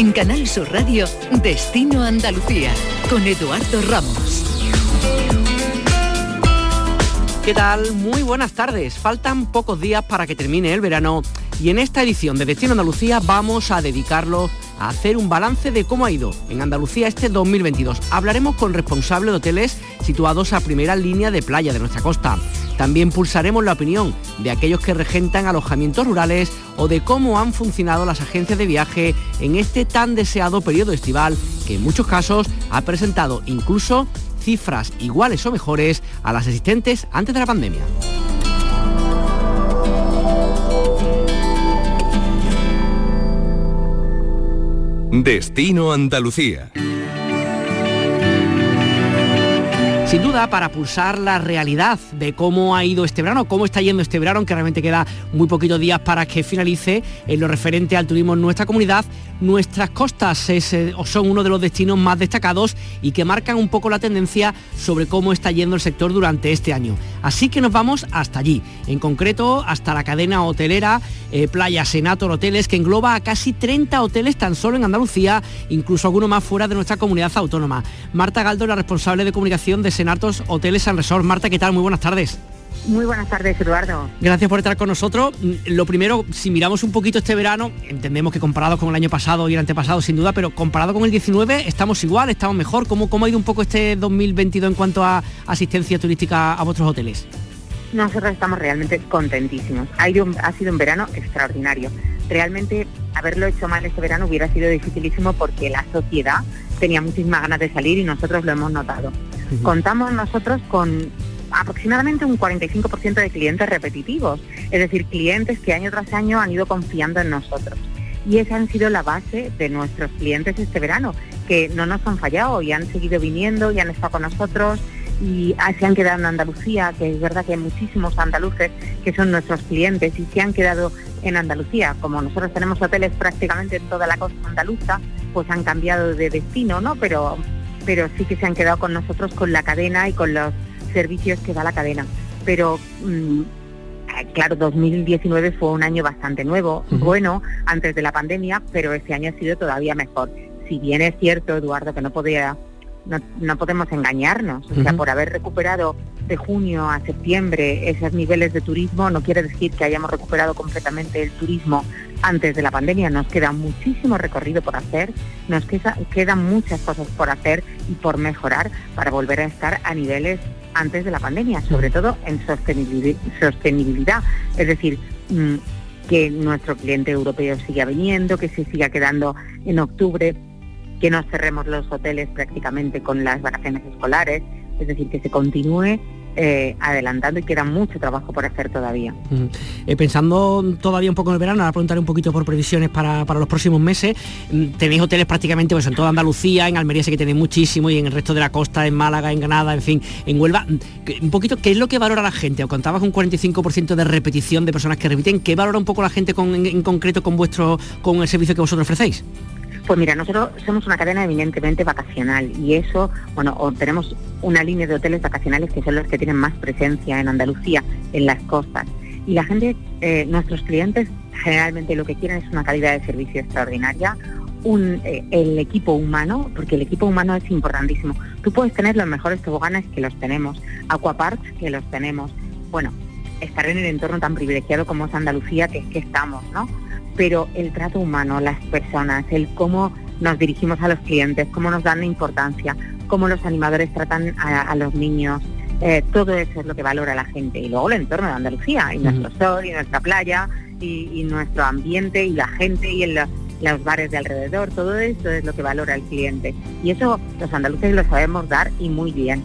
En Canal Sur Radio, Destino Andalucía, con Eduardo Ramos. ¿Qué tal? Muy buenas tardes. Faltan pocos días para que termine el verano y en esta edición de Destino Andalucía vamos a dedicarlo a hacer un balance de cómo ha ido en Andalucía este 2022. Hablaremos con responsables de hoteles situados a primera línea de playa de nuestra costa. También pulsaremos la opinión de aquellos que regentan alojamientos rurales o de cómo han funcionado las agencias de viaje en este tan deseado periodo estival que en muchos casos ha presentado incluso cifras iguales o mejores a las existentes antes de la pandemia. Destino Andalucía. Sin duda, para pulsar la realidad de cómo ha ido este verano, cómo está yendo este verano, que realmente queda muy poquitos días para que finalice en lo referente al turismo en nuestra comunidad, nuestras costas eh, son uno de los destinos más destacados y que marcan un poco la tendencia sobre cómo está yendo el sector durante este año. Así que nos vamos hasta allí, en concreto hasta la cadena hotelera eh, Playa Senator Hoteles, que engloba a casi 30 hoteles tan solo en Andalucía, incluso algunos más fuera de nuestra comunidad autónoma. Marta Galdo, la responsable de comunicación de Senatos Hoteles San Resort. Marta, ¿qué tal? Muy buenas tardes. Muy buenas tardes, Eduardo. Gracias por estar con nosotros. Mm, lo primero, si miramos un poquito este verano, entendemos que comparado con el año pasado y el antepasado, sin duda, pero comparado con el 19, estamos igual, estamos mejor. ¿Cómo, cómo ha ido un poco este 2022 en cuanto a asistencia turística a vuestros hoteles? Nosotros estamos realmente contentísimos. Ha, ha sido un verano extraordinario. Realmente haberlo hecho mal este verano hubiera sido dificilísimo porque la sociedad tenía muchísimas ganas de salir y nosotros lo hemos notado. Contamos nosotros con aproximadamente un 45% de clientes repetitivos, es decir, clientes que año tras año han ido confiando en nosotros. Y esa han sido la base de nuestros clientes este verano, que no nos han fallado y han seguido viniendo y han estado con nosotros y se han quedado en Andalucía, que es verdad que hay muchísimos andaluces que son nuestros clientes y se han quedado en Andalucía. Como nosotros tenemos hoteles prácticamente en toda la costa andaluza, pues han cambiado de destino, ¿no? Pero, pero sí que se han quedado con nosotros con la cadena y con los servicios que da la cadena. Pero mm, claro, 2019 fue un año bastante nuevo, bueno, antes de la pandemia, pero ese año ha sido todavía mejor. Si bien es cierto, Eduardo, que no podía no, podemos engañarnos. O sea, por haber recuperado de junio a septiembre esos niveles de turismo, no quiere decir que hayamos recuperado completamente el turismo antes de la pandemia. Nos queda muchísimo recorrido por hacer, nos quedan muchas cosas por hacer y por mejorar para volver a estar a niveles antes de la pandemia, sobre todo en sostenibilidad. Es decir, mm, que nuestro cliente europeo siga viniendo, que se siga quedando en octubre que no cerremos los hoteles prácticamente con las vacaciones escolares, es decir, que se continúe eh, adelantando y queda mucho trabajo por hacer todavía. Eh, pensando todavía un poco en el verano, ahora preguntaré un poquito por previsiones para, los próximos meses. Mm, tenéis hoteles prácticamente pues, en toda Andalucía, en Almería sé que tenéis muchísimo y en el resto de la costa, en Málaga, en Granada, en fin, en Huelva. Mm, un poquito, ¿qué es lo que valora la gente? O contabas un 45% de repetición de personas que repiten. ¿Qué valora un poco la gente con, en, concreto con vuestro con el servicio que vosotros ofrecéis? Pues mira, nosotros somos una cadena eminentemente vacacional y eso, bueno, tenemos una línea de hoteles vacacionales que son los que tienen más presencia en Andalucía, en las costas. Y la gente, eh, nuestros clientes, generalmente lo que quieren es una calidad de servicio extraordinaria, eh, el equipo humano, porque el equipo humano es importantísimo. Tú puedes tener los mejores toboganes que los tenemos, aquaparks que los tenemos. Bueno, estar en el entorno tan privilegiado como es Andalucía, que es que estamos, ¿no? Pero el trato humano, las personas, el cómo nos dirigimos a los clientes, cómo nos dan importancia, cómo los animadores tratan a, los niños, eh, todo eso es lo que valora la gente. Y luego el entorno de Andalucía, y nuestro sol, y nuestra playa, y, nuestro ambiente, y la gente, y los bares de alrededor, todo eso es lo que valora el cliente. Y eso los andaluces lo sabemos dar y muy bien.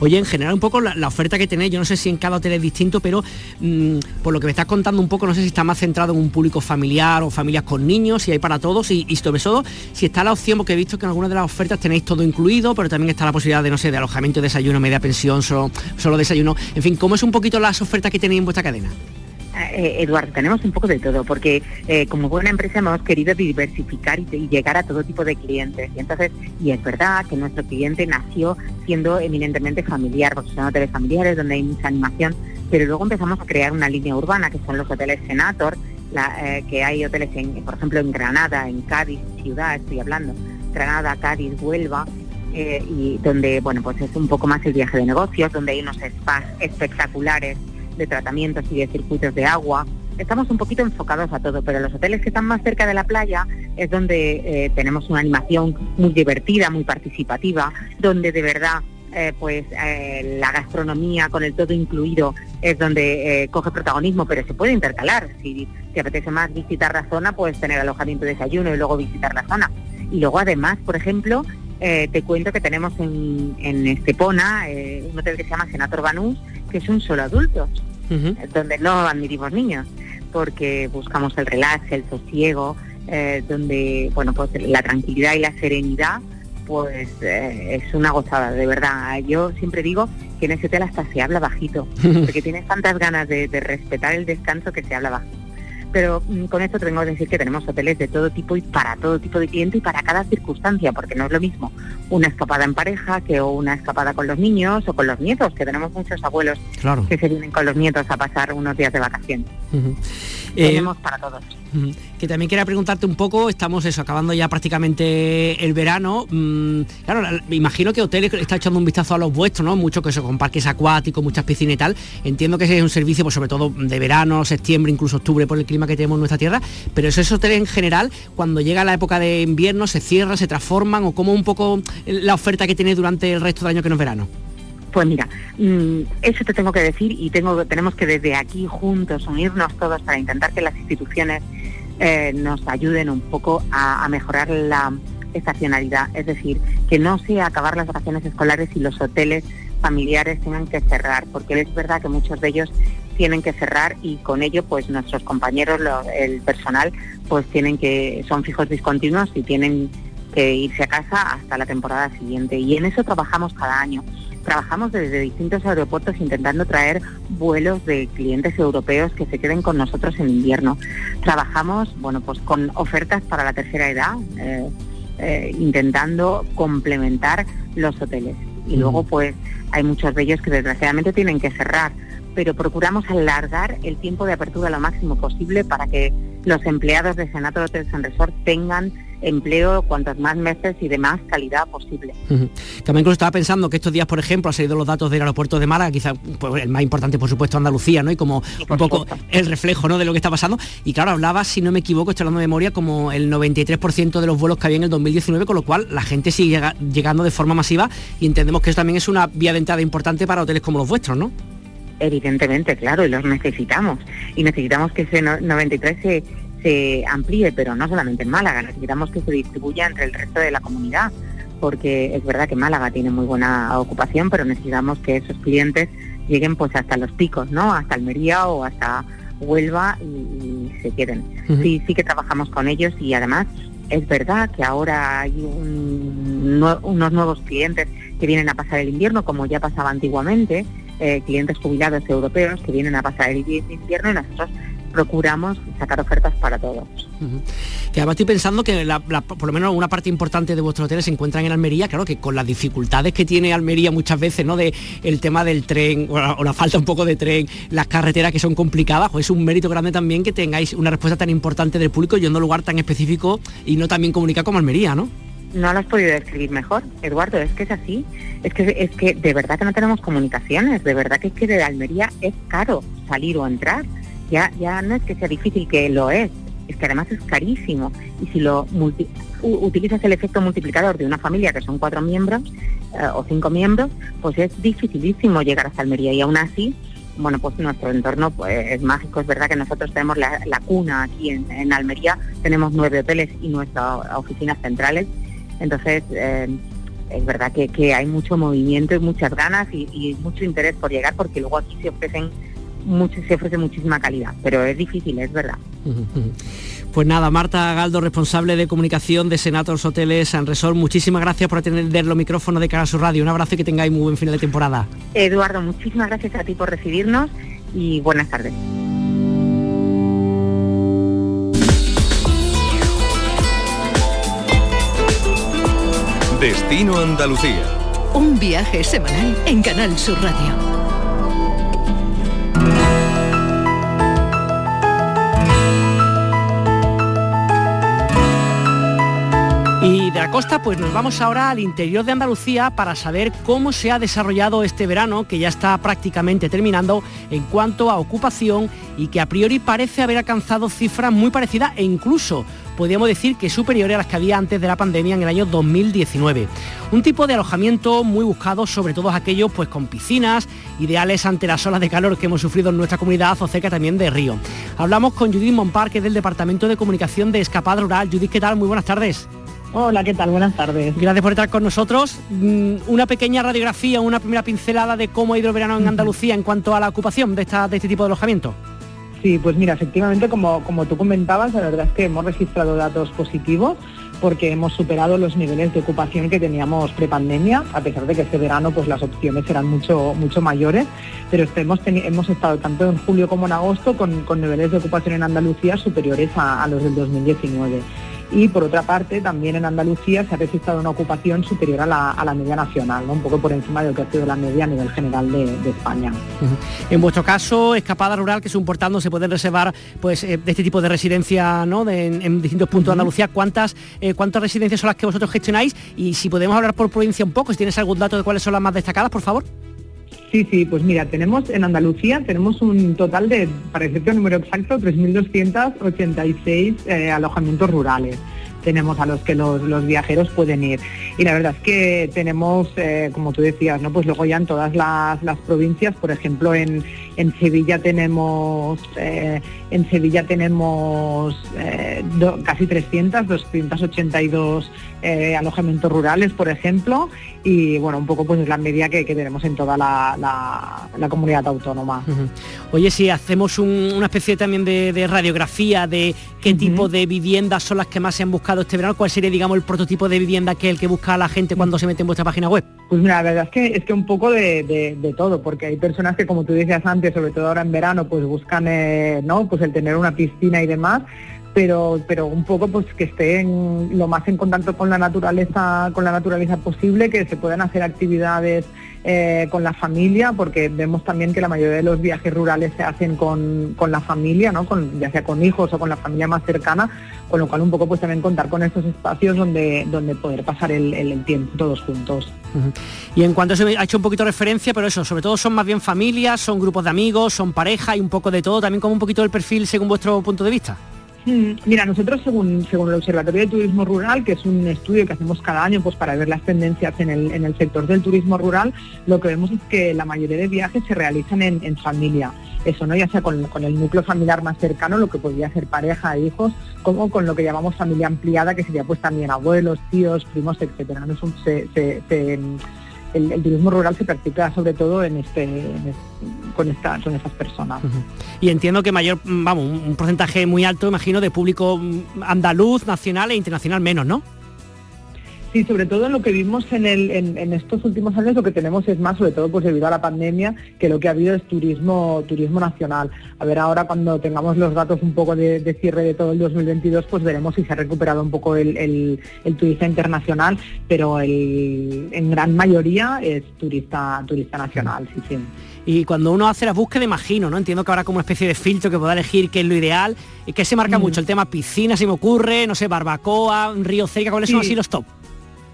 Oye, en general un poco la, oferta que tenéis, yo no sé si en cada hotel es distinto, pero mm, por lo que me estás contando un poco, no sé si está más centrado en un público familiar o familias con niños, si hay para todos y, sobre todo si está la opción, porque he visto que en algunas de las ofertas tenéis todo incluido, pero también está la posibilidad de, no sé, de alojamiento, desayuno, media pensión, solo, solo desayuno. En fin, ¿cómo es un poquito las ofertas que tenéis en vuestra cadena? Eh, Eduardo, tenemos un poco de todo, porque eh, como buena empresa hemos querido diversificar y, llegar a todo tipo de clientes. Y entonces, y es verdad que nuestro cliente nació siendo eminentemente familiar, porque son hoteles familiares donde hay mucha animación, pero luego empezamos a crear una línea urbana, que son los hoteles Senator, eh, que hay hoteles, en, por ejemplo, en Granada, en Cádiz, ciudad, estoy hablando, Granada, Cádiz, Huelva, y donde, bueno, pues es un poco más el viaje de negocios, donde hay unos spas espectaculares de tratamientos y de circuitos de agua. Estamos un poquito enfocados a todo, pero los hoteles que están más cerca de la playa es donde eh, tenemos una animación muy divertida, muy participativa, donde de verdad eh, pues eh, la gastronomía con el todo incluido es donde coge protagonismo, pero se puede intercalar. Si te apetece más visitar la zona, puedes tener alojamiento desayuno y luego visitar la zona. Y luego además, por ejemplo, te cuento que tenemos en, en Estepona un hotel que se llama Senator Banús, que es un solo adultos, donde no admitimos niños porque buscamos el relax, el sosiego, eh, donde bueno pues la tranquilidad y la serenidad pues eh, es una gozada, de verdad. Yo siempre digo que en ese hotel hasta se habla bajito, porque tienes tantas ganas de, de respetar el descanso que se habla bajito pero mm, con esto tengo que decir que tenemos hoteles de todo tipo y para todo tipo de cliente y para cada circunstancia, porque no es lo mismo una escapada en pareja que una escapada con los niños o con los nietos, que tenemos muchos abuelos que se vienen con los nietos a pasar unos días de vacaciones. Tenemos para todos. Que también quería preguntarte un poco, estamos eso, acabando ya prácticamente el verano. Mm, claro, me imagino que hoteles está echando un vistazo a los vuestros, ¿no? Mucho que eso, con parques acuáticos, muchas piscinas y tal. Entiendo que ese es un servicio, pues sobre todo de verano, septiembre, incluso octubre, por el clima que tenemos en nuestra tierra. Pero esos hoteles en general, cuando llega la época de invierno, se cierran, se transforman, o como un poco la oferta que tiene durante el resto del año que no es verano. Pues mira, mm, eso te tengo que decir y tengo, tenemos que desde aquí juntos unirnos todos para intentar que las instituciones eh, nos ayuden un poco a, mejorar la estacionalidad, es decir, que no sea acabar las vacaciones escolares y los hoteles familiares tengan que cerrar, porque es verdad que muchos de ellos tienen que cerrar y con ello pues nuestros compañeros, el personal, pues tienen que, son fijos discontinuos y tienen que irse a casa hasta la temporada siguiente. Y en eso trabajamos cada año trabajamos desde distintos aeropuertos intentando traer vuelos de clientes europeos que se queden con nosotros en invierno. Trabajamos, bueno, pues con ofertas para la tercera edad, eh, eh, intentando complementar los hoteles. Y luego, pues, hay muchos de ellos que desgraciadamente tienen que cerrar, pero procuramos alargar el tiempo de apertura lo máximo posible para que los empleados de Senato Hotels and Resort tengan empleo cuantos más meses y de más calidad posible. También incluso estaba pensando que estos días, por ejemplo, han salido los datos del aeropuerto de Málaga, quizá pues, el más importante, por supuesto, Andalucía, ¿no? Y como un poco el reflejo ¿no? de lo que está pasando. Y claro, hablaba, si no me equivoco, estoy hablando de memoria, como el 93% de los vuelos que había en el 2019, con lo cual la gente sigue llegando de forma masiva y entendemos que eso también es una vía de entrada importante para hoteles como los vuestros, ¿no? Evidentemente, claro, y los necesitamos. Y necesitamos que ese 93 se se amplíe, pero no solamente en Málaga, necesitamos que se distribuya entre el resto de la comunidad, porque es verdad que Málaga tiene muy buena ocupación, pero necesitamos que esos clientes lleguen pues hasta los picos, ¿no? Hasta Almería o hasta Huelva y, se queden. Sí, sí que trabajamos con ellos y además es verdad que ahora hay unos nuevos clientes que vienen a pasar el invierno, como ya pasaba antiguamente, eh, clientes jubilados europeos que vienen a pasar el invierno y nosotros procuramos sacar ofertas para todos. Que además estoy pensando que por lo menos una parte importante de vuestros hoteles se encuentran en Almería, claro que con las dificultades que tiene Almería muchas veces, ¿no? De el tema del tren o la, falta un poco de tren, las carreteras que son complicadas, pues es un mérito grande también que tengáis una respuesta tan importante del público y en un lugar tan específico y no también comunicado como Almería, ¿no? No lo has podido describir mejor, Eduardo, es que es así. Es que es que de verdad que no tenemos comunicaciones, de verdad que es que de Almería es caro salir o entrar ya, ya no es que sea difícil, que lo es, es que además es carísimo. Y si lo utilizas el efecto multiplicador de una familia que son cuatro miembros eh, o cinco miembros, pues es dificilísimo llegar hasta Almería. Y aún así, bueno, pues nuestro entorno pues, es mágico. Es verdad que nosotros tenemos la, cuna aquí en, Almería, tenemos nueve hoteles y nuestras oficinas centrales. Entonces, eh, es verdad que, hay mucho movimiento y muchas ganas y, y mucho interés por llegar porque luego aquí se ofrecen mucho, se ofrece muchísima calidad, pero es difícil, es verdad. Pues nada, Marta Galdo, responsable de comunicación de Senators Hoteles San Resort, muchísimas gracias por atender los micrófonos de cara a su radio. Un abrazo y que tengáis muy buen final de temporada. Eduardo, muchísimas gracias a ti por recibirnos y buenas tardes. Destino Andalucía. Un viaje semanal en Canal Sur Radio. Y de la costa pues nos vamos ahora al interior de Andalucía para saber cómo se ha desarrollado este verano que ya está prácticamente terminando en cuanto a ocupación y que a priori parece haber alcanzado cifras muy parecidas e incluso podríamos decir que superiores a las que había antes de la pandemia en el año 2019. Un tipo de alojamiento muy buscado, sobre todo aquellos pues, con piscinas, ideales ante las olas de calor que hemos sufrido en nuestra comunidad o cerca también de Río. Hablamos con Judith Monpar, que es del Departamento de Comunicación de Escapada Rural. Judith, ¿qué tal? Muy buenas tardes. Hola, ¿qué tal? Buenas tardes. Gracias por estar con nosotros. Mm, una pequeña radiografía, una primera pincelada de cómo ha ido el verano en Andalucía en cuanto a la ocupación de, esta, de este tipo de alojamiento. Sí, pues mira, efectivamente, como, como tú comentabas, la verdad es que hemos registrado datos positivos porque hemos superado los niveles de ocupación que teníamos prepandemia, a pesar de que este verano pues las opciones eran mucho, mucho mayores, pero hemos, hemos estado tanto en julio como en agosto con, niveles de ocupación en Andalucía superiores a los del 2019 y por otra parte también en Andalucía se ha registrado una ocupación superior a la, media nacional, un poco por encima de lo que ha sido la media a nivel general de, España. En vuestro caso, Escapada Rural, que es un portal donde se pueden reservar pues, eh, de este tipo de residencia ¿no? en, distintos puntos de Andalucía, ¿cuántas, eh, ¿cuántas residencias son las que vosotros gestionáis? Y si podemos hablar por provincia un poco, si tienes algún dato de cuáles son las más destacadas, por favor. Sí, sí, pues mira, tenemos en Andalucía, tenemos un total de, para decirte el número exacto, 3.286 eh, alojamientos rurales tenemos a los que los, viajeros pueden ir. Y la verdad es que tenemos, eh, como tú decías, ¿no? pues luego ya en todas las, provincias, por ejemplo en, Sevilla tenemos eh, en Sevilla tenemos casi 300, 282 alojamientos rurales, por ejemplo, y bueno, un poco pues es la media que, tenemos en toda la, comunidad autónoma. Oye, si hacemos una especie también de, radiografía de qué tipo de viviendas son las que más se han buscado este verano, ¿cuál sería, digamos, el prototipo de vivienda que el que busca la gente cuando se mete en vuestra página web? Pues mira, la verdad es que es que un poco de, todo, porque hay personas que, como tú decías antes, sobre todo ahora en verano, pues buscan, eh, ¿no? Pues el tener una piscina y demás pero, pero un poco pues que estén lo más en contacto con la naturaleza, con la naturaleza posible, que se puedan hacer actividades eh, con la familia, porque vemos también que la mayoría de los viajes rurales se hacen con, la familia, ¿no? Con, ya sea con hijos o con la familia más cercana, con lo cual un poco pues también contar con estos espacios donde, donde poder pasar el, tiempo todos juntos. Y en cuanto se ha hecho un poquito referencia, pero eso, sobre todo son más bien familias, son grupos de amigos, son pareja y un poco de todo, también como un poquito del perfil según vuestro punto de vista. Mm, mira, nosotros según, según el Observatorio de Turismo Rural, que es un estudio que hacemos cada año pues, para ver las tendencias en el, en el sector del turismo rural, lo que vemos es que la mayoría de viajes se realizan en, familia. Eso, ¿no? Ya sea con, el núcleo familiar más cercano, lo que podría ser pareja hijos, como con lo que llamamos familia ampliada, que sería pues también abuelos, tíos, primos, etcétera. ¿no? El, turismo rural se practica sobre todo en este, con, esta, con estas personas. Y entiendo que mayor, vamos, un porcentaje muy alto, imagino, de público andaluz, nacional e internacional menos, ¿no? Sí, sobre todo en lo que vimos en, el, en, estos últimos años, lo que tenemos es más, sobre todo pues debido a la pandemia, que lo que ha habido es turismo, turismo nacional. A ver, ahora cuando tengamos los datos un poco de, cierre de todo el 2022, pues veremos si se ha recuperado un poco el, el, turista internacional, pero en gran mayoría es turista, turista nacional, sí, sí. Y cuando uno hace la búsqueda, imagino, ¿no? Entiendo que habrá como una especie de filtro que pueda elegir qué es lo ideal y que se marca mm. mucho el tema piscina, si me ocurre, no sé, barbacoa, río cerca, ¿cuáles son así los top?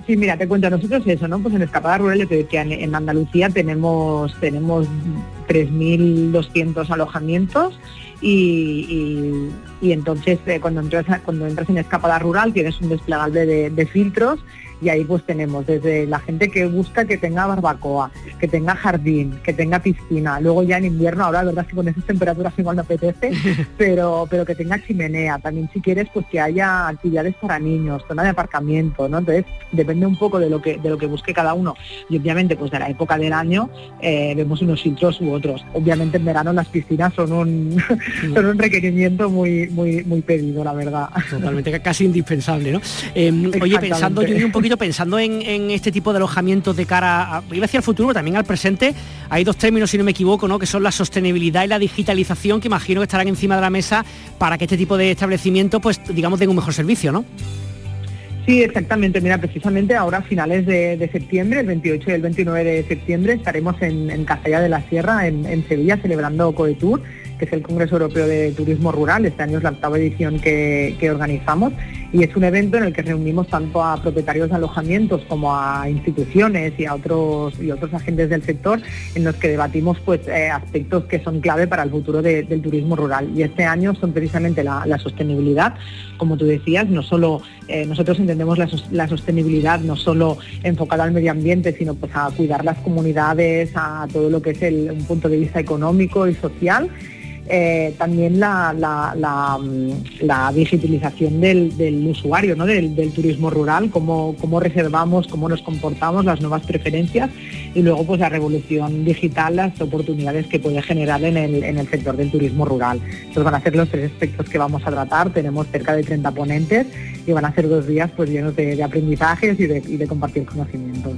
Sí, mira, te cuento nosotros eso, ¿no? Pues en Escapada Rural, que en Andalucía tenemos, tenemos 3.200 alojamientos y, entonces eh, cuando, entras, cuando entras en Escapada Rural tienes un desplegable de filtros y ahí pues tenemos desde la gente que busca que tenga barbacoa, que tenga jardín, que tenga piscina, luego ya en invierno, ahora la verdad es que con esas temperaturas igual no apetece, pero, pero que tenga chimenea, también si quieres pues que haya actividades para niños, zona de aparcamiento, ¿no? Entonces depende un poco de lo que, de lo que busque cada uno y obviamente pues de la época del año eh, vemos unos filtros u otros. Obviamente en verano las piscinas son un, son un requerimiento muy, muy, muy pedido, la verdad. Totalmente, casi indispensable, ¿no? Em, oye, pensando yo un poquito pensando en, este tipo de alojamientos de cara, a, iba hacia el futuro, también al presente, hay dos términos, si no me equivoco, ¿no? que son la sostenibilidad y la digitalización, que imagino que estarán encima de la mesa para que este tipo de establecimientos, pues digamos, den un mejor servicio, ¿no? Sí, exactamente. Mira, precisamente ahora a finales de, septiembre, el 28 y el 29 de septiembre, estaremos en, en de la Sierra, en, Sevilla, celebrando Coetour, que es el Congreso Europeo de Turismo Rural. Este año es la octava edición que, organizamos y es un evento en el que reunimos tanto a propietarios de alojamientos como a instituciones y a otros y otros agentes del sector en los que debatimos pues eh, aspectos que son clave para el futuro del turismo rural y este año son precisamente la, sostenibilidad como tú decías no solo eh, nosotros entendemos la, sostenibilidad no solo enfocada al medio ambiente sino pues a cuidar las comunidades a todo lo que es el, un punto de vista económico y social eh, también la, mm, digitalización del, usuario, ¿no? del, turismo rural, cómo, cómo, reservamos, cómo nos comportamos, las nuevas preferencias y luego pues la revolución digital, las oportunidades que puede generar en el, sector del turismo rural. Estos van a ser los tres aspectos que vamos a tratar, tenemos cerca de 30 ponentes y van a ser dos días pues llenos de, aprendizajes y de, compartir conocimientos.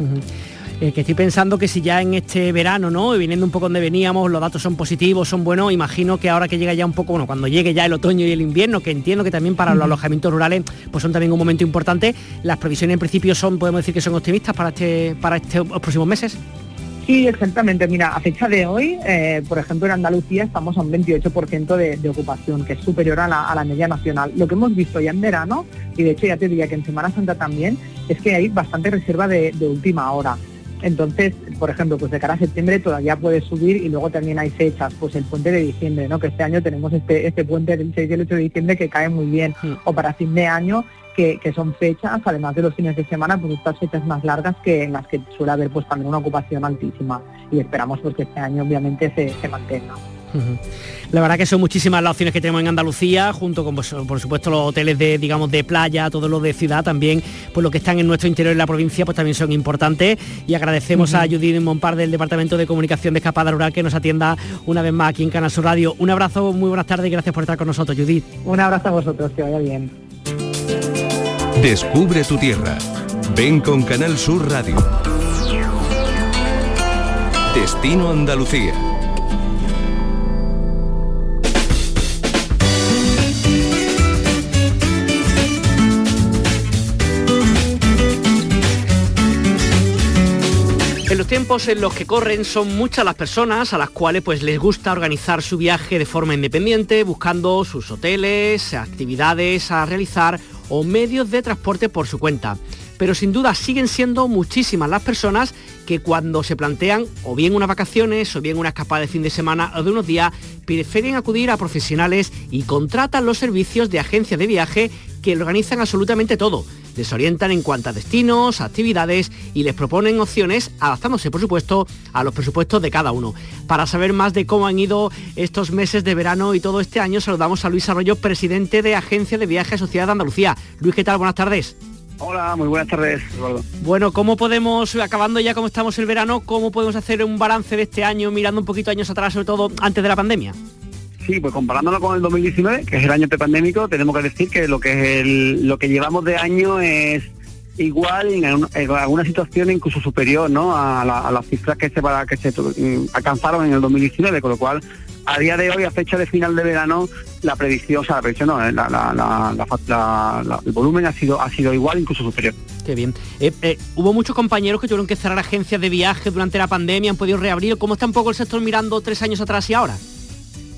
Eh, que estoy pensando que si ya en este verano, ¿no? Y viniendo un poco donde veníamos, los datos son positivos, son buenos, imagino que ahora que llega ya un poco, bueno, cuando llegue ya el otoño y el invierno, que entiendo que también para los alojamientos rurales pues son también un momento importante, las previsiones en principio son, podemos decir que son optimistas para este, para estos próximos meses. Sí, exactamente. Mira, a fecha de hoy, eh, por ejemplo, en Andalucía estamos a un 28% de, ocupación, que es superior a la, media nacional. Lo que hemos visto ya en verano, y de hecho ya te diría que en Semana Santa también, es que hay bastante reserva de última hora. Entonces, por ejemplo, pues de cara a septiembre todavía puede subir y luego también hay fechas, pues el puente de diciembre, ¿no? Que este año tenemos este, este puente del 6 y el 8 de diciembre que cae muy bien. O para fin de año, que, son fechas, además de los fines de semana, pues estas fechas más largas que en las que suele haber pues también una ocupación altísima. Y esperamos pues que este año obviamente se, se mantenga. La verdad que son muchísimas las opciones que tenemos en Andalucía, junto con pues, por supuesto los hoteles de digamos de playa, todo lo de ciudad también, pues lo que están en nuestro interior en la provincia, pues también son importantes. Y agradecemos a Judith Monpar del Departamento de Comunicación de Escapada Rural que nos atienda una vez más aquí en Canal Sur Radio. Un abrazo, muy buenas tardes y gracias por estar con nosotros, Judith. Un abrazo a vosotros, que vaya bien. Descubre tu tierra. Ven con Canal Sur Radio. Destino Andalucía. En los tiempos en los que corren son muchas las personas a las cuales pues les gusta organizar su viaje de forma independiente, buscando sus hoteles, actividades a realizar o medios de transporte por su cuenta. Pero sin duda siguen siendo muchísimas las personas que cuando se plantean o bien unas vacaciones o bien una escapada de fin de semana o de unos días, prefieren acudir a profesionales y contratan los servicios de agencias de viaje que organizan absolutamente todo les orientan en cuanto a destinos, actividades y les proponen opciones adaptándose, por supuesto, a los presupuestos de cada uno. Para saber más de cómo han ido estos meses de verano y todo este año, saludamos a Luis Arroyo, presidente de Agencia de Viajes Sociedad de Andalucía. Luis, ¿qué tal? Buenas tardes. Hola, muy buenas tardes, Bueno, ¿cómo podemos, acabando ya como estamos el verano, cómo podemos hacer un balance de este año, mirando un poquito años atrás, sobre todo antes de la pandemia? Sí, pues comparándolo con el 2019, que es el año prepandémico, tenemos que decir que lo que es lo que llevamos de año es igual en, en alguna situación incluso superior ¿no? a, las cifras que se para que se mm, alcanzaron en el 2019, con lo cual a día de hoy, a fecha de final de verano, la predicción, o sea, la predicción no, el volumen ha sido, ha sido igual, incluso superior. Qué bien. Eh, eh, hubo muchos compañeros que tuvieron que cerrar agencias de viaje durante la pandemia, han podido reabrir. ¿Cómo está un poco el sector mirando tres años atrás y ahora?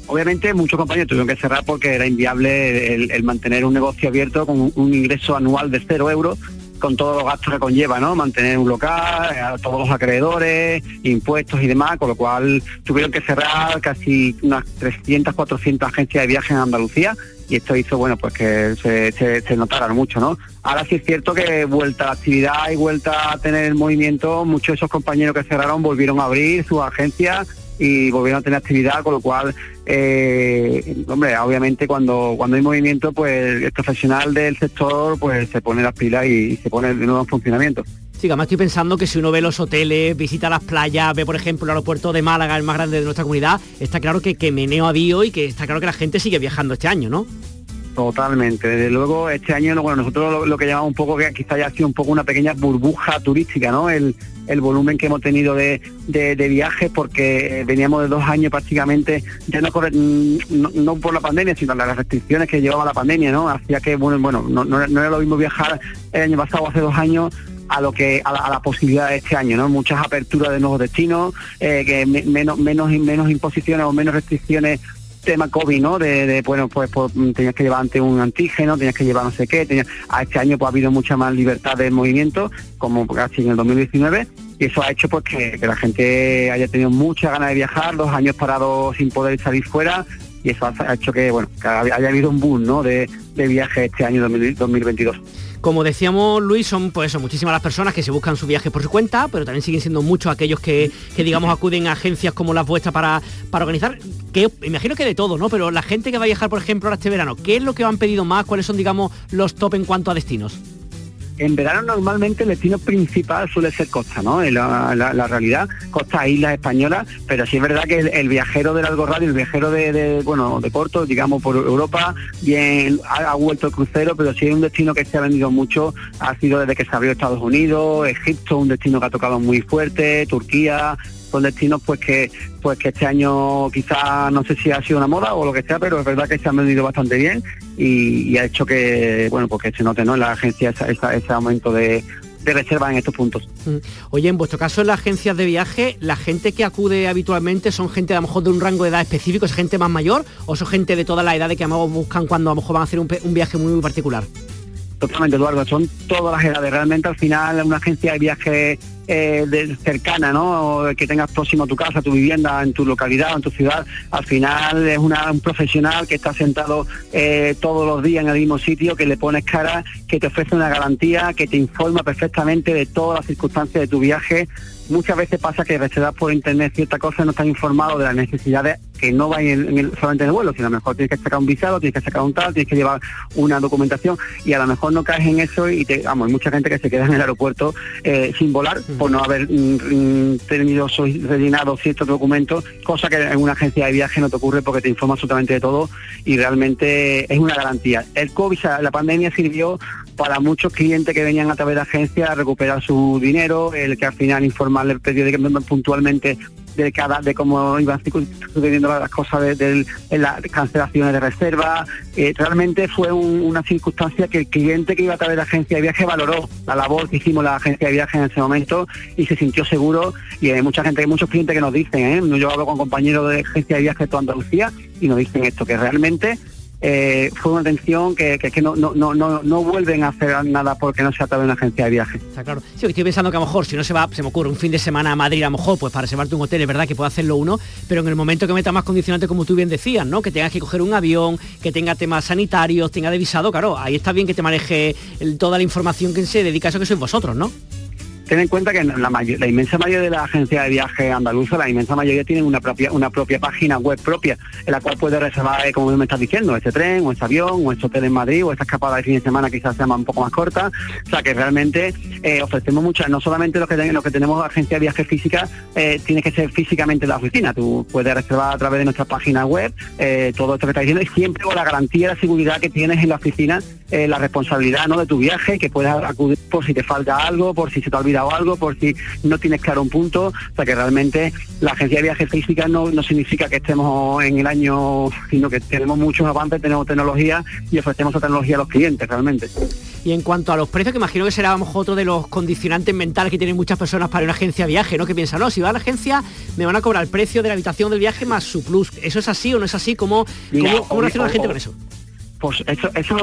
Obviamente muchos compañeros tuvieron que cerrar porque era inviable el, mantener un negocio abierto con un, ingreso anual de cero euros con todos los gastos que conlleva, ¿no? Mantener un local, a todos los acreedores, impuestos y demás, con lo cual tuvieron que cerrar casi unas 300, 400 agencias de viaje en Andalucía y esto hizo, bueno, pues que se, se, notaran mucho, ¿no? Ahora sí es cierto que vuelta a la actividad y vuelta a tener el movimiento, muchos de esos compañeros que cerraron volvieron a abrir sus agencias y volvieron a tener actividad, con lo cual, eh, hombre, obviamente cuando, cuando hay movimiento, pues el profesional del sector pues se pone las pilas y, se pone de nuevo en funcionamiento. Sí, además estoy pensando que si uno ve los hoteles, visita las playas, ve por ejemplo el aeropuerto de Málaga, el más grande de nuestra comunidad, está claro que, que meneo a Dio y que está claro que la gente sigue viajando este año, ¿no? Totalmente. Desde luego, este año, bueno, nosotros lo, que llamamos un poco, que quizá haya sido un poco una pequeña burbuja turística, ¿no? El, volumen que hemos tenido de, de, viajes porque eh, veníamos de dos años prácticamente, ya no por, mm, no, por la pandemia, sino las restricciones que llevaba la pandemia, ¿no? Hacía que, bueno, bueno no, no, era lo mismo viajar el año pasado, hace dos años, a lo que a la, posibilidad de este año, ¿no? Muchas aperturas de nuevos destinos, eh, que menos menos menos imposiciones o menos restricciones tema COVID, ¿no? De, bueno, pues, pues, tenías que llevar ante un antígeno, tenías que llevar no sé qué, tenías, a este año pues ha habido mucha más libertad de movimiento, como casi en el 2019, y eso ha hecho pues que, la gente haya tenido mucha ganas de viajar, dos años parados sin poder salir fuera, y eso ha hecho que, bueno, que haya habido un boom, ¿no? De, de viaje este año 2022. Como decíamos, Luis, son pues muchísimas las personas que se buscan su viaje por su cuenta, pero también siguen siendo muchos aquellos que, digamos, acuden a agencias como las vuestras para, para organizar, que imagino que de todo, ¿no? Pero la gente que va a viajar, por ejemplo, ahora este verano, ¿qué es lo que han pedido más? ¿Cuáles son, digamos, los top en cuanto a destinos? En verano normalmente el destino principal suele ser costa, ¿no? La, la, realidad, costa islas españolas, pero sí es verdad que el, viajero del Algo Radio, el viajero de, bueno, de corto, digamos por Europa, bien ha, vuelto el crucero, pero sí es un destino que se ha vendido mucho, ha sido desde que se abrió Estados Unidos, Egipto, un destino que ha tocado muy fuerte, Turquía, son destinos pues que pues que este año quizá no sé si ha sido una moda o lo que sea, pero es verdad que se han vendido bastante bien y, ha hecho que bueno porque se note ¿no? en la agencia ese aumento de, de reservas en estos puntos. Mm. Oye, en vuestro caso en las agencias de viaje, ¿la gente que acude habitualmente son gente a lo mejor de un rango de edad específico, es gente más mayor o son gente de toda la edad de que a lo mejor buscan cuando a lo mejor van a hacer un, un viaje muy, muy particular? Totalmente, Eduardo, son todas las edades. Realmente al final una agencia de viaje eh, cercana, ¿no? que tengas próximo a tu casa, tu vivienda, en tu localidad, en tu ciudad, al final es un profesional que está sentado eh, todos los días en el mismo sitio, que le pones cara, que te ofrece una garantía, que te informa perfectamente de todas las circunstancias de tu viaje, muchas veces pasa que reservas por internet cierta cosa no están informados de las necesidades que no van en, el, solamente en el vuelo, sino a lo mejor tienes que sacar un visado, tienes que sacar un tal, tienes que llevar una documentación y a lo mejor no caes en eso y te, vamos, hay mucha gente que se queda en el aeropuerto eh, sin volar por no haber mm, mm, tenido rellenado ciertos documentos, cosa que en una agencia de viaje no te ocurre porque te informa absolutamente de todo y realmente es una garantía. El COVID, la pandemia sirvió para muchos clientes que venían a través de agencias a recuperar su dinero, el que al final informarle periódicamente puntualmente de cada de cómo iban sucediendo las cosas de, las cancelaciones de reservas. Eh, realmente fue una circunstancia que el cliente que iba a través de la agencia de viaje valoró la labor que hicimos la agencia de viaje en ese momento y se sintió seguro. Y hay mucha gente, hay muchos clientes que nos dicen, ¿eh? yo hablo con compañeros de agencia de viaje de toda Andalucía y nos dicen esto, que realmente eh, fue una atención que, que, no, no, no, no, vuelven a hacer nada porque no se ha tratado en una agencia de viaje. Está claro. Sí, estoy pensando que a lo mejor si no se va, se me ocurre un fin de semana a Madrid, a lo mejor, pues para reservarte un hotel es verdad que puede hacerlo uno, pero en el momento que meta más condicionantes, como tú bien decías, ¿no? Que tengas que coger un avión, que tenga temas sanitarios, tenga de visado, claro, ahí está bien que te maneje toda la información que se dedica a eso que sois vosotros, ¿no? Ten en cuenta que la, inmensa mayoría de las agencias de viaje andaluza, la inmensa mayoría tienen una propia una propia página web propia en la cual puedes reservar, eh, como me estás diciendo, este tren o este avión o este hotel en Madrid o esta escapada de fin de semana quizás sea un poco más corta. O sea que realmente eh, ofrecemos muchas, no solamente los que, los que tenemos agencia de viaje física, eh, tiene que ser físicamente la oficina. Tú puedes reservar a través de nuestra página web todo esto que estás diciendo y siempre con la garantía de la seguridad que tienes en la oficina, la responsabilidad ¿no? de tu viaje, que puedas acudir por si te falta algo, por si se te ha olvidado algo, por si no tienes claro un punto. O sea que realmente la agencia de viajes física no, no significa que estemos en el año, sino que tenemos muchos avances, tenemos tecnología y ofrecemos esa tecnología a los clientes realmente. Y en cuanto a los precios, que imagino que será otro de los condicionantes mentales que tienen muchas personas para una agencia de viaje, ¿no? Que piensan, no, si va a la agencia me van a cobrar el precio de la habitación del viaje más su plus. ¿Eso es así o no es así? ¿Cómo, cómo, cómo la gente con eso? Pues eso, eso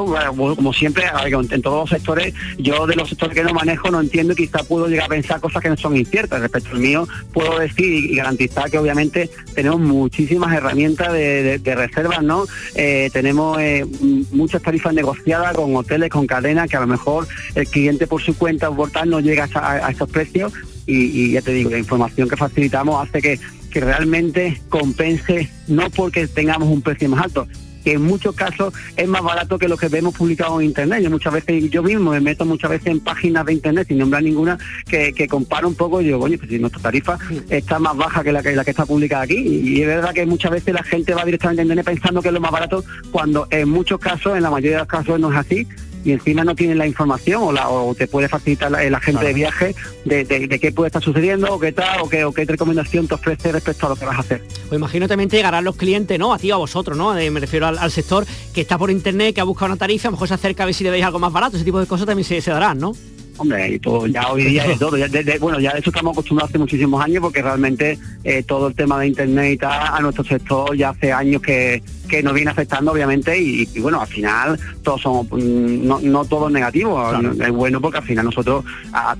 como siempre, en todos los sectores, yo de los sectores que no manejo no entiendo y quizá puedo llegar a pensar cosas que no son inciertas. Respecto al mío, puedo decir y garantizar que obviamente tenemos muchísimas herramientas de, reservas, ¿no? Eh, tenemos eh, muchas tarifas negociadas con hoteles, con cadenas, que a lo mejor el cliente por su cuenta o portal no llega a, esos precios y, ya te digo, la información que facilitamos hace que, que realmente compense, no porque tengamos un precio más alto, que en muchos casos es más barato que lo que vemos publicado en internet. Yo muchas veces, yo mismo me meto muchas veces en páginas de internet sin nombrar ninguna que, que comparo un poco y digo, oye, pues si nuestra tarifa está más baja que la que la que está publicada aquí. Y es verdad que muchas veces la gente va directamente a internet pensando que es lo más barato, cuando en muchos casos, en la mayoría de los casos no es así y encima no tienen la información o, la, o te puede facilitar el agente de viaje de, qué puede estar sucediendo o qué tal o qué, o qué recomendación te ofrece respecto a lo que vas a hacer. Pues imagino también te llegarán los clientes, ¿no? A ti o a vosotros, ¿no? me refiero al, sector que está por internet, que ha buscado una tarifa, a lo mejor se acerca a ver si le veis algo más barato, ese tipo de cosas también se, se darán, ¿no? Hombre, y todo, ya hoy día es todo. Ya de- de- bueno, ya de eso estamos acostumbrados hace muchísimos años porque realmente eh, todo el tema de internet y tal a nuestro sector ya hace años que, que nos viene afectando obviamente y, y, bueno, al final todos somos, mm, no, no todo es negativo, es bueno porque al final nosotros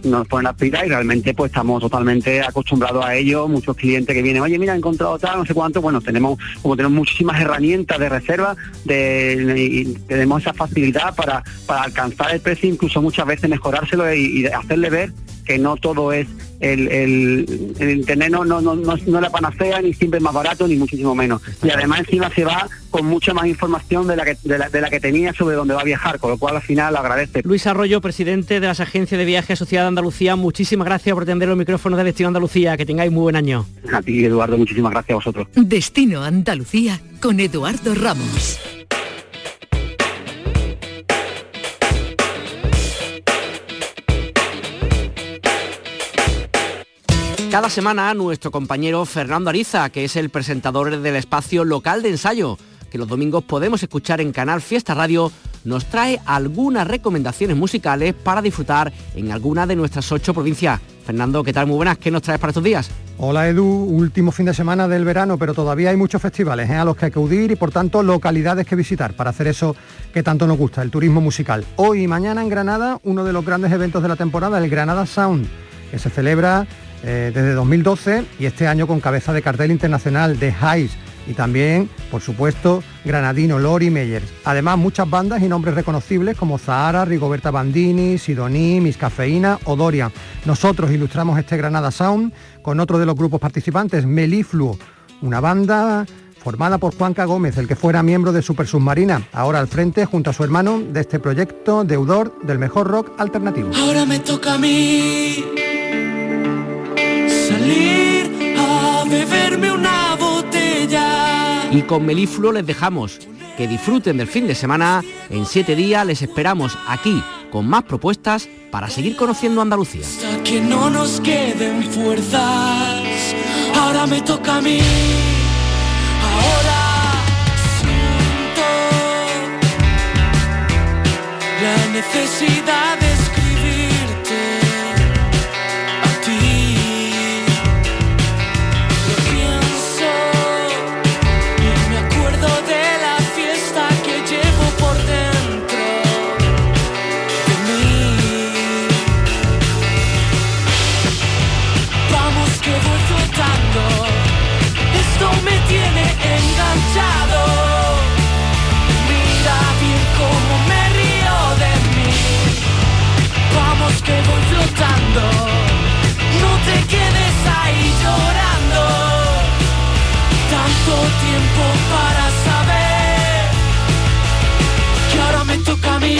nos ponen las pilas y realmente pues estamos totalmente acostumbrados a ello, muchos clientes que vienen, oye mira he encontrado tal, no sé cuánto, bueno, tenemos como tenemos muchísimas herramientas de reserva, de, y tenemos esa facilidad para, para alcanzar el precio, incluso muchas veces mejorárselo y, y hacerle ver que no todo es el, el, el internet no, no, no, no, no es la panacea ni siempre es más barato ni muchísimo menos. Y además encima se va con mucha más información de la que de la, de la que tenía sobre dónde va a viajar con lo cual al final lo agradece. Luis Arroyo, presidente de las agencias de viajes Sociedad de Andalucía, muchísimas gracias por atender los micrófonos de Destino Andalucía, que tengáis muy buen año. a ti Eduardo muchísimas gracias a vosotros. Destino Andalucía con Eduardo Ramos. Cada semana nuestro compañero Fernando Ariza, que es el presentador del espacio local de ensayo, que los domingos podemos escuchar en Canal Fiesta Radio, nos trae algunas recomendaciones musicales para disfrutar en alguna de nuestras ocho provincias. Fernando, ¿qué tal? Muy buenas, ¿qué nos traes para estos días? Hola Edu, último fin de semana del verano, pero todavía hay muchos festivales ¿eh? a los que acudir y por tanto localidades que visitar para hacer eso que tanto nos gusta, el turismo musical. Hoy y mañana en Granada, uno de los grandes eventos de la temporada, el Granada Sound, que se celebra eh, desde 2012 y este año con cabeza de cartel internacional de Highs y también, por supuesto, granadino Lori Meyers. Además, muchas bandas y nombres reconocibles como Zahara, Rigoberta Bandini, Sidoní, Miss Cafeína o Doria. Nosotros ilustramos este Granada Sound con otro de los grupos participantes, Melifluo, una banda formada por Juanca Gómez, el que fuera miembro de Super Submarina, ahora al frente junto a su hermano de este proyecto deudor del mejor rock alternativo. Ahora me toca a mí salir a beberme una botella. Y con Melifluo les dejamos. Que disfruten del fin de semana. En siete días les esperamos aquí con más propuestas para seguir conociendo Andalucía. Hasta que no nos queden fuerzas, ahora me toca a mí. Ahora siento la necesidad de para saber que ahora me toca a mí.